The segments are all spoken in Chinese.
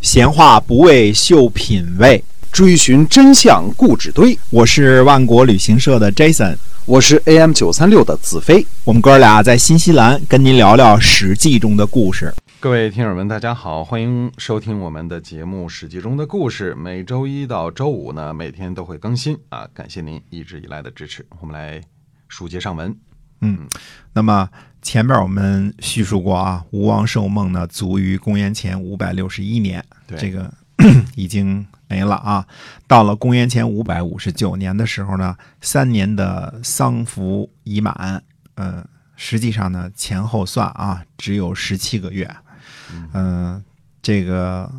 闲话不为秀品味，追寻真相固执堆。我是万国旅行社的 Jason，我是 AM 九三六的子飞。我们哥俩在新西兰跟您聊聊《史记》中的故事。各位听友们，大家好，欢迎收听我们的节目《史记中的故事》。每周一到周五呢，每天都会更新啊！感谢您一直以来的支持。我们来书接上文。嗯，那么前面我们叙述过啊，吴王寿梦呢，卒于公元前五百六十一年，这个 已经没了啊。到了公元前五百五十九年的时候呢，三年的丧服已满，呃，实际上呢前后算啊，只有十七个月。嗯，这个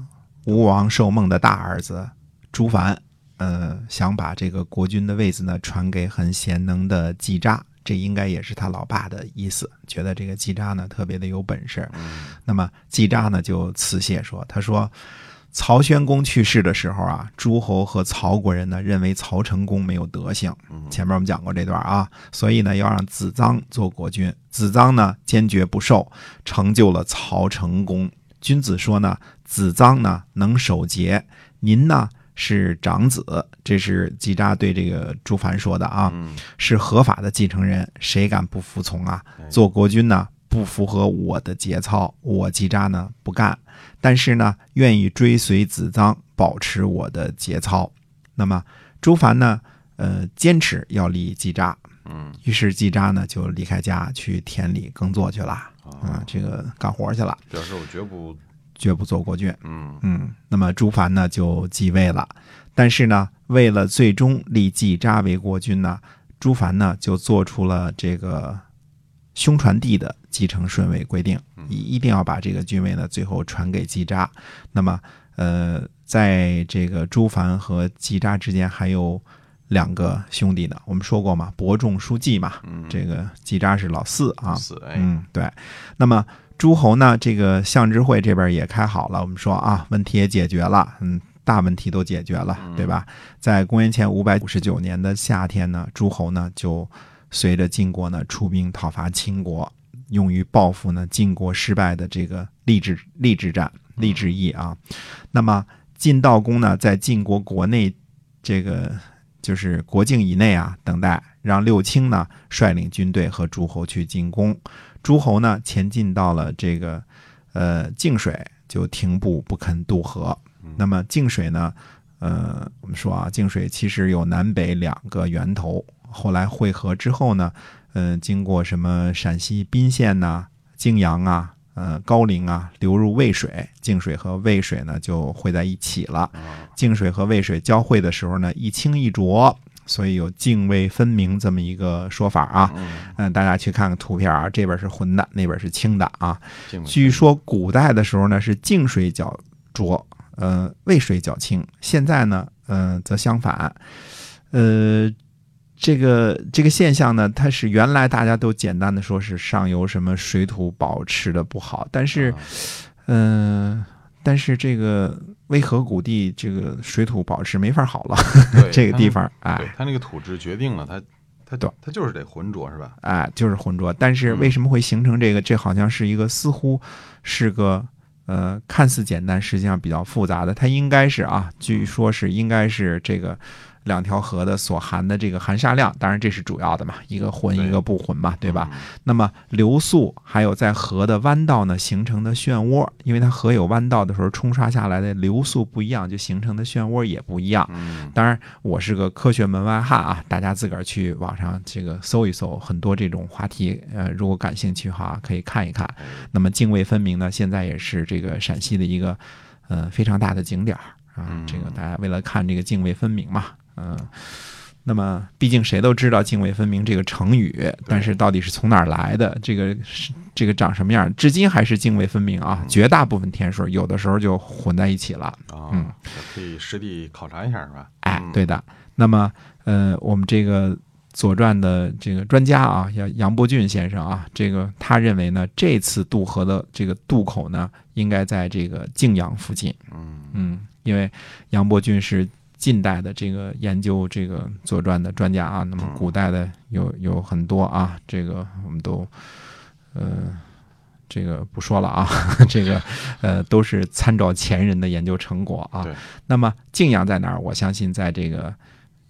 吴王寿梦的大儿子朱凡，呃，想把这个国君的位子呢传给很贤能的季札。这应该也是他老爸的意思，觉得这个季札呢特别的有本事。那么季札呢就辞谢说：“他说曹宣公去世的时候啊，诸侯和曹国人呢认为曹成公没有德行。前面我们讲过这段啊，所以呢要让子臧做国君。子臧呢坚决不受，成就了曹成功。君子说呢，子臧呢能守节，您呢？”是长子，这是季札对这个朱凡说的啊，是合法的继承人，谁敢不服从啊？做国君呢，不符合我的节操，我季札呢不干，但是呢，愿意追随子臧，保持我的节操。那么朱凡呢，呃，坚持要立季札，嗯，于是季札呢就离开家去田里耕作去了，啊，这个干活去了，表示我绝不。绝不做国君。嗯嗯，那么朱凡呢就继位了，但是呢，为了最终立季札为国君呢，朱凡呢就做出了这个兄传弟的继承顺位规定，一一定要把这个君位呢最后传给季札。那么，呃，在这个朱凡和季札之间还有两个兄弟呢，我们说过嘛，伯仲叔季嘛，这个季札是老四啊，嗯，对，那么。诸侯呢，这个相知会这边也开好了，我们说啊，问题也解决了，嗯，大问题都解决了，对吧？在公元前五百五十九年的夏天呢，诸侯呢就随着晋国呢出兵讨伐秦国，用于报复呢晋国失败的这个励志励志战励志义啊。那么晋悼公呢，在晋国国内这个就是国境以内啊等待，让六卿呢率领军队和诸侯去进攻。诸侯呢前进到了这个，呃泾水，就停步不肯渡河。那么泾水呢，呃，我们说啊，泾水其实有南北两个源头。后来汇合之后呢，嗯，经过什么陕西宾县呐、泾阳啊、呃高陵啊，流入渭水，泾水和渭水呢就汇在一起了。泾水和渭水交汇的时候呢，一清一浊。所以有泾渭分明这么一个说法啊，嗯，大家去看看图片啊，这边是浑的，那边是清的啊。据说古代的时候呢是泾水较浊，呃，渭水较清。现在呢，呃，则相反。呃，这个这个现象呢，它是原来大家都简单的说是上游什么水土保持的不好，但是，嗯。但是这个渭河谷地这个水土保持没法好了，这个地方哎，它那个土质决定了它它对它就是得浑浊是吧？哎，就是浑浊。但是为什么会形成这个？这好像是一个似乎是个呃看似简单，实际上比较复杂的。它应该是啊，据说是应该是这个。两条河的所含的这个含沙量，当然这是主要的嘛，一个浑一个不浑嘛，对吧？那么流速还有在河的弯道呢形成的漩涡，因为它河有弯道的时候冲刷下来的流速不一样，就形成的漩涡也不一样。当然我是个科学门外汉啊，大家自个儿去网上这个搜一搜，很多这种话题，呃，如果感兴趣哈，可以看一看。那么泾渭分明呢，现在也是这个陕西的一个呃非常大的景点儿啊，这个大家为了看这个泾渭分明嘛。嗯，那么毕竟谁都知道“泾渭分明”这个成语，但是到底是从哪儿来的？这个是这个长什么样？至今还是泾渭分明啊！绝大部分天数有的时候就混在一起了。嗯，可以实地考察一下，是吧？哎，对的。那么，呃，我们这个《左传》的这个专家啊，叫杨伯峻先生啊，这个他认为呢，这次渡河的这个渡口呢，应该在这个泾阳附近。嗯嗯，因为杨伯峻是。近代的这个研究这个《左传》的专家啊，那么古代的有有很多啊，这个我们都呃这个不说了啊，这个呃都是参照前人的研究成果啊对。那么泾阳在哪儿？我相信在这个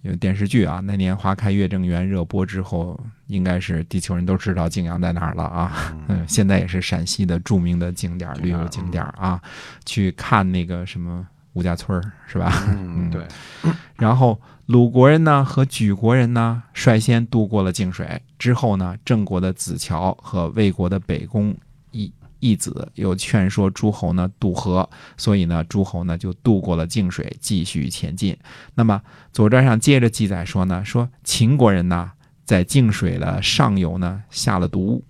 有电视剧啊，那年花开月正圆热播之后，应该是地球人都知道泾阳在哪儿了啊。嗯，现在也是陕西的著名的景点儿、旅游景点儿啊，去看那个什么吴家村儿是吧？嗯，对，然后鲁国人呢和莒国人呢率先渡过了泾水，之后呢，郑国的子乔和魏国的北宫义义子又劝说诸侯呢渡河，所以呢，诸侯呢就渡过了泾水，继续前进。那么《左传》上接着记载说呢，说秦国人呢在泾水的上游呢下了毒，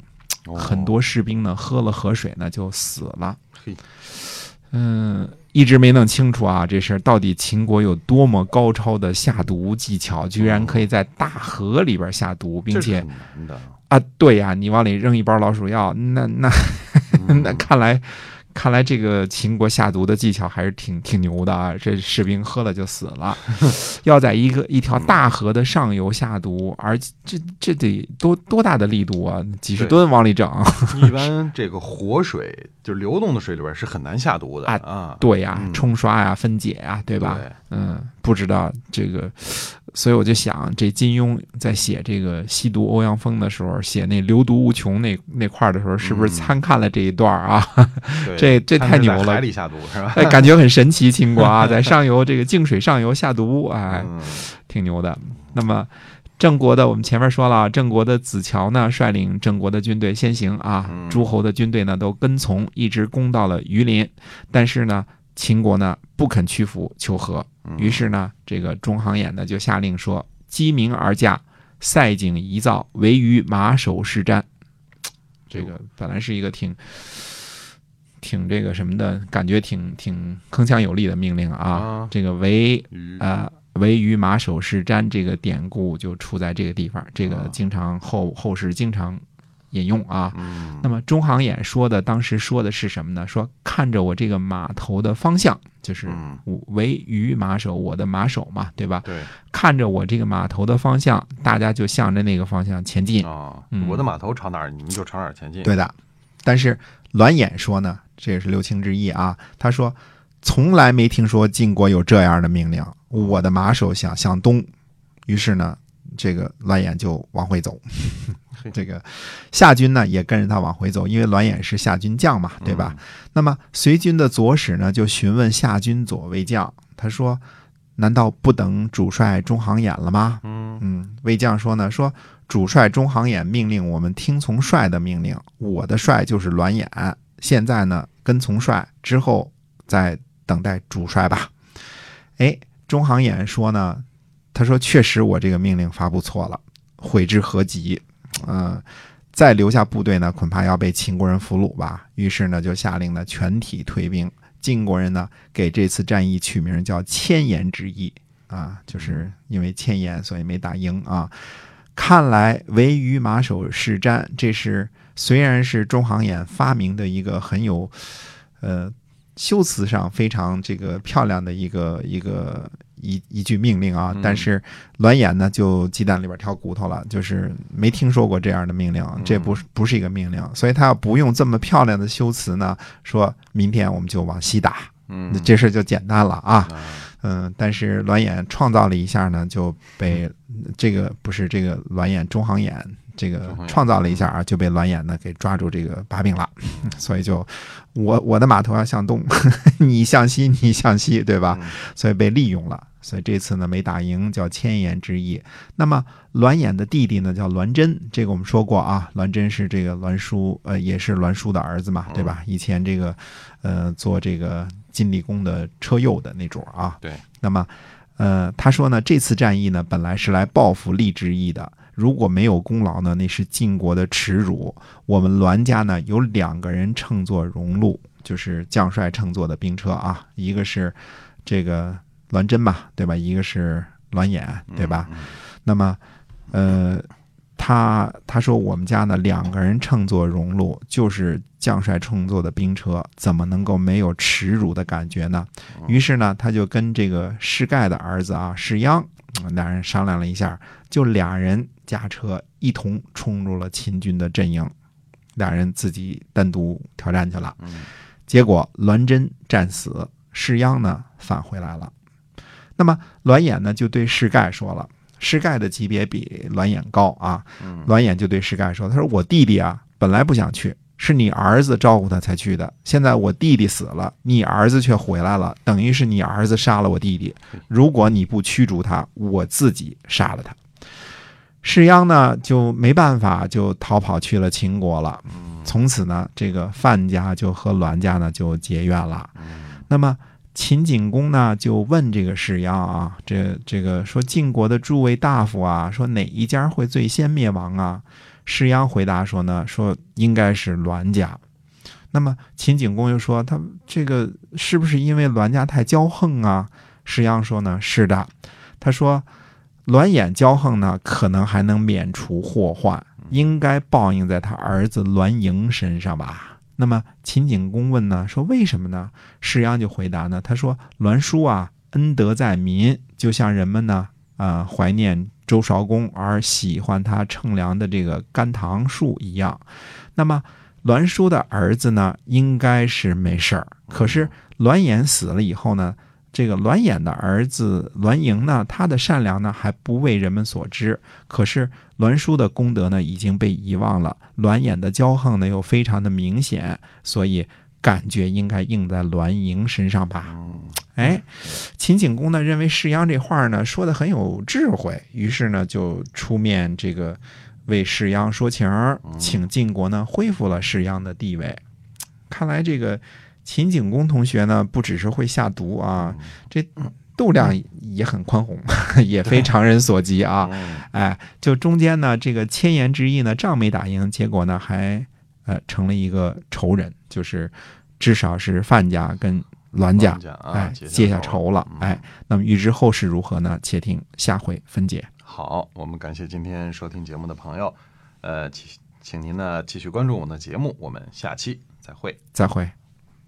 哦很多士兵呢喝了河水呢就死了。嘿，嗯，一直没弄清楚啊，这事儿到底秦国有多么高超的下毒技巧，居然可以在大河里边下毒，并且啊，对呀、你往里扔一包老鼠药，那 那嗯那看来。看来这个秦国下毒的技巧还是挺挺牛的啊！这士兵喝了就死了，要在一个一条大河的上游下毒，而这这得多多大的力度啊！几十吨往里整，一般这个活水就是流动的水里边是很难下毒的啊啊，对呀、嗯冲刷呀、分解呀，对吧？对嗯，不知道这个，所以我就想，这金庸在写这个西毒欧阳锋的时候，写那流毒无穷那那块儿的时候，是不是嗯参看了这一段儿啊？对 这这太牛了海里下毒是吧？哎，感觉很神奇，秦国啊，在上游这个泾水上游下毒，哎，嗯挺牛的。那么。郑国的，我们前面说了，郑国的子乔呢，率领郑国的军队先行啊，嗯诸侯的军队呢都跟从，一直攻到了榆林。但是呢，秦国呢不肯屈服求和，嗯于是呢，这个中行衍呢就下令说：“鸡鸣而驾，塞井遗造，唯余马首是瞻。”这个本来是一个挺挺这个什么的感觉挺，挺铿锵有力的命令啊。啊这个唯鱼呃唯余马首是瞻这个典故就出在这个地方，这个啊经常后后世经常引用啊。嗯，那么中行衍说的，当时说的是什么呢？说看着我这个码头的方向，就是为鱼马首，我的马首嘛，对吧？对看着我这个码头的方向，大家就向着那个方向前进。啊嗯，我的码头朝哪儿，你们就朝哪儿前进。对的，但是栾衍说呢，这也是六卿之一啊。他说，从来没听说晋国有这样的命令，我的马首想向东。于是呢，这个栾衍就往回走。这个夏军呢也跟着他往回走，因为栾衍是夏军将嘛，对吧？那么随军的左使呢就询问夏军左卫将，他说：“难道不等主帅中行衍了吗？”嗯嗯，卫将说呢，说主帅中行衍命令我们听从帅的命令，我的帅就是栾衍，现在呢跟从帅，之后再等待主帅吧。哎，中行衍说呢，他说确实我这个命令发布错了，悔之何及？嗯、再留下部队呢，恐怕要被秦国人俘虏吧。于是呢，就下令呢全体退兵。晋国人呢给这次战役取名叫千言之役啊，就是因为千言，所以没打赢啊。看来唯余马首是瞻，这是虽然是中行衍发明的一个很有呃修辞上非常这个漂亮的一个一个一一句命令啊嗯，但是栾衍呢就鸡蛋里边挑骨头了，就是没听说过这样的命令，这不是不是一个命令，所以他要不用这么漂亮的修辞呢，说明天我们就往西打，嗯，这事儿就简单了啊。啊。嗯，但是栾衍创造了一下呢，就被这个不是这个栾衍中行衍这个创造了一下啊，就被栾衍呢给抓住这个把柄了，所以就我我的码头要向东，你向西，你向西，对吧？嗯所以被利用了，所以这次呢没打赢，叫千言之役。那么栾衍的弟弟呢叫栾真，这个我们说过啊，栾真是这个栾书，呃，也是栾书的儿子嘛，对吧？以前这个呃做这个晋厉公的车右的那种啊。对。那么呃，他说呢，这次战役呢本来是来报复利之役的。如果没有功劳呢，那是晋国的耻辱。我们栾家呢有两个人乘坐荣禄，就是将帅乘坐的兵车啊，一个是这个栾真吧，对吧？一个是栾衍，对吧？嗯那么，呃，他他说我们家呢两个人乘坐荣禄，就是将帅乘坐的兵车，怎么能够没有耻辱的感觉呢？于是呢，他就跟这个世盖的儿子啊世鞅，嗯两人商量了一下，就俩人驾车一同冲入了秦军的阵营。俩人自己单独挑战去了。嗯结果栾真战死，士鞅呢返回来了。那么栾衍呢就对士盖说了，士盖的级别比栾衍高啊。嗯栾衍就对士盖说：“他说我弟弟啊本来不想去，是你儿子照顾他才去的。现在我弟弟死了，你儿子却回来了，等于是你儿子杀了我弟弟。如果你不驱逐他，我自己杀了他。”士鞅呢就没办法，就逃跑去了秦国了。从此呢，这个范家就和栾家呢就结怨了。那么秦景公呢就问这个士鞅啊，这这个说晋国的诸位大夫啊，说哪一家会最先灭亡啊？士鞅回答说呢，说应该是栾家。那么秦景公又说，他这个是不是因为栾家太骄横啊？士鞅说呢，是的。他说，栾衍骄横呢，可能还能免除祸患，应该报应在他儿子栾盈身上吧。那么秦景公问呢，说为什么呢？士鞅就回答呢，他说栾叔啊，恩德在民，就像人们呢，啊、怀念周韶公而喜欢他乘凉的这个甘棠树一样。那么栾叔的儿子呢，应该是没事儿。可是栾衍死了以后呢，这个栾衍的儿子栾盈呢，他的善良呢还不为人们所知。可是栾书的功德呢已经被遗忘了，栾衍的骄横呢又非常的明显，所以感觉应该应在栾盈身上吧。嗯哎，秦景公呢认为士鞅这话呢说的很有智慧，于是呢就出面这个为士鞅说情，请晋国呢恢复了士鞅的地位。看来这个秦景公同学呢不只是会下毒啊，这度量也很宽宏，也非常人所及啊。嗯哎，就中间呢这个千言之意呢仗没打赢，结果呢还呃成了一个仇人，就是至少是范家跟栾家家啊哎，结下仇仇了，嗯哎，那么预知后事如何呢？且听下回分解。好，我们感谢今天收听节目的朋友，呃，请请您呢继续关注我们的节目，我们下期再会。再会。